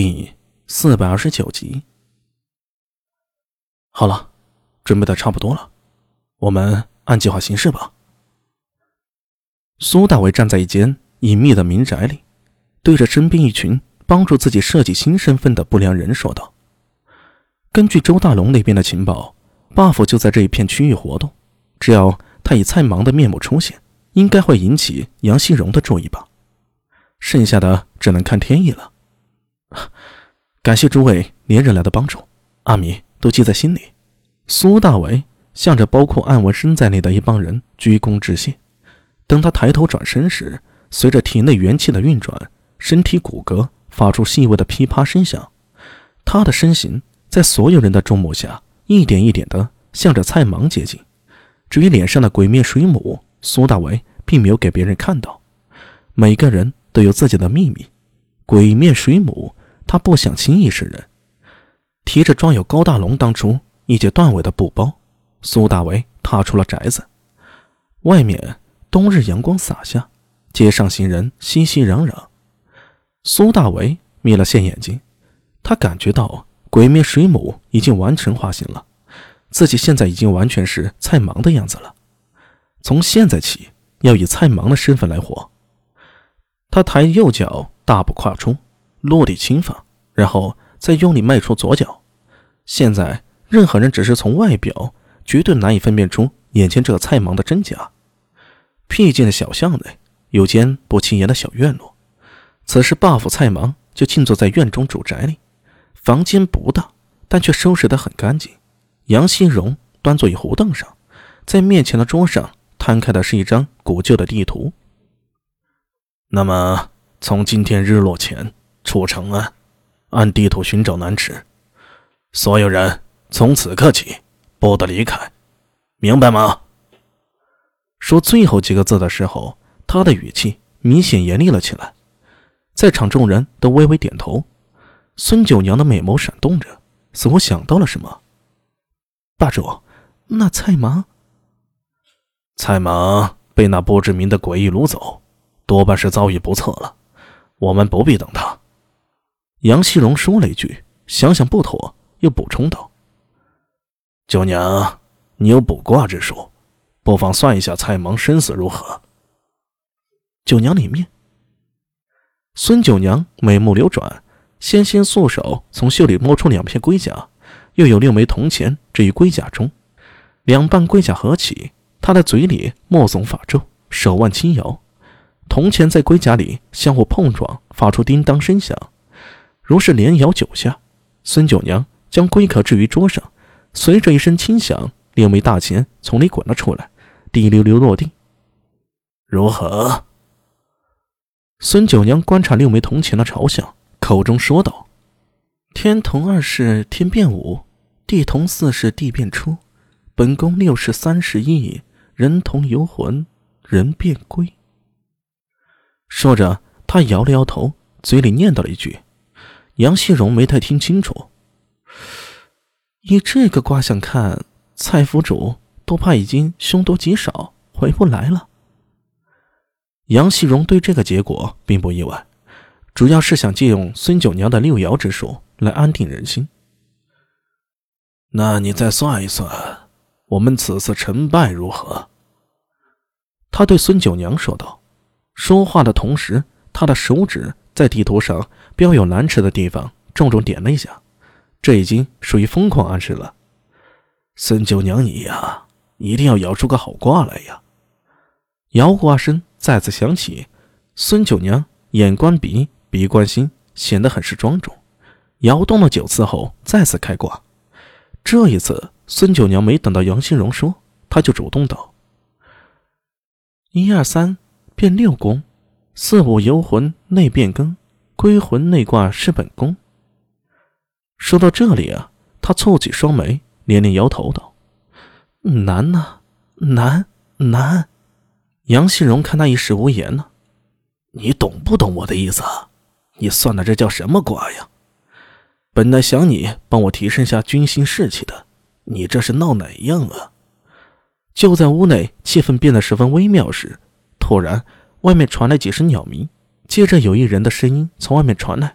第四百二十九集。好了，准备的差不多了，我们按计划行事吧。苏大伟站在一间隐秘的民宅里，对着身边一群帮助自己设计新身份的不良人说道：“根据周大龙那边的情报，buff 就在这一片区域活动，只要他以蔡芒的面目出现，应该会引起杨希荣的注意吧。剩下的只能看天意了。” 感谢诸位连日来的帮助，阿米都记在心里。苏大为向着包括安文生在内的一帮人鞠躬致谢。等他抬头转身时，随着体内元气的运转，身体骨骼发出细微的噼啪声响。他的身形在所有人的注目下，一点一点地向着蔡芒接近。至于脸上的鬼面水母，苏大为并没有给别人看到。每个人都有自己的秘密，鬼面水母。他不想轻易示人，提着装有高大龙当初一截断尾的布包，苏大为踏出了宅子。外面冬日阳光洒下，街上行人熙熙攘攘。苏大为眯了线眼睛，他感觉到鬼面水母已经完成化形了，自己现在已经完全是蔡芒的样子了。从现在起，要以蔡芒的身份来活。他抬右脚，大步跨出。落地轻放，然后再用力迈出左脚。现在任何人只是从外表，绝对难以分辨出眼前这个菜芒的真假。僻静的小巷内有间不起眼的小院落，此时 buff 菜芒就静坐在院中主宅里。房间不大，但却收拾得很干净。杨希荣端坐于胡凳上，在面前的桌上摊开的是一张古旧的地图。那么，从今天日落前。出城安，按地图寻找南池。所有人从此刻起不得离开，明白吗？说最后几个字的时候，他的语气明显严厉了起来。在场众人都微微点头。孙九娘的美眸闪动着，似乎想到了什么。霸主，那蔡芒？蔡芒被那不知名的诡异掳走，多半是遭遇不测了。我们不必等他。杨希荣说了一句，想想不妥，又补充道：“九娘，你有卜卦之术，不妨算一下蔡芒生死如何？”九娘里面，孙九娘美目流转，纤纤素手从袖里摸出两片龟甲，又有六枚铜钱置于龟甲中，两半龟甲合起，她的嘴里默诵法咒，手腕轻摇，铜钱在龟甲里相互碰撞，发出叮当声响。如是连摇九下，孙九娘将龟壳置于桌上，随着一声轻响，六枚大钱从里滚了出来，滴溜溜落地。如何？孙九娘观察六枚铜钱的朝向，口中说道：“天同二世天变五，地同四世地变初，本宫六世三十一，人同游魂，人变龟。”说着，他摇了摇头，嘴里念叨了一句。杨希荣没太听清楚。以这个卦象看，蔡府主多怕已经凶多吉少，回不来了。杨希荣对这个结果并不意外，主要是想借用孙九娘的六爻之术来安定人心。那你再算一算，我们此次成败如何？他对孙九娘说道。说话的同时，他的手指。在地图上标有南池的地方，重重点了一下，这已经属于疯狂暗示了。孙九娘，你呀，一定要摇出个好卦来呀！摇卦声再次响起，孙九娘眼观鼻，鼻观心，显得很是庄重。摇动了九次后，再次开卦。这一次，孙九娘没等到杨新荣说，她就主动道：“一二三，变六宫。”四五游魂内变更，归魂内卦是本宫。说到这里啊，他蹙起双眉，连连摇头道：“难呐，难难。”杨信荣看他一时无言呢，你懂不懂我的意思？你算的这叫什么卦呀？本来想你帮我提升下军心士气的，你这是闹哪样啊？就在屋内气氛变得十分微妙时，突然。外面传来几声鸟鸣，接着有一人的声音从外面传来：“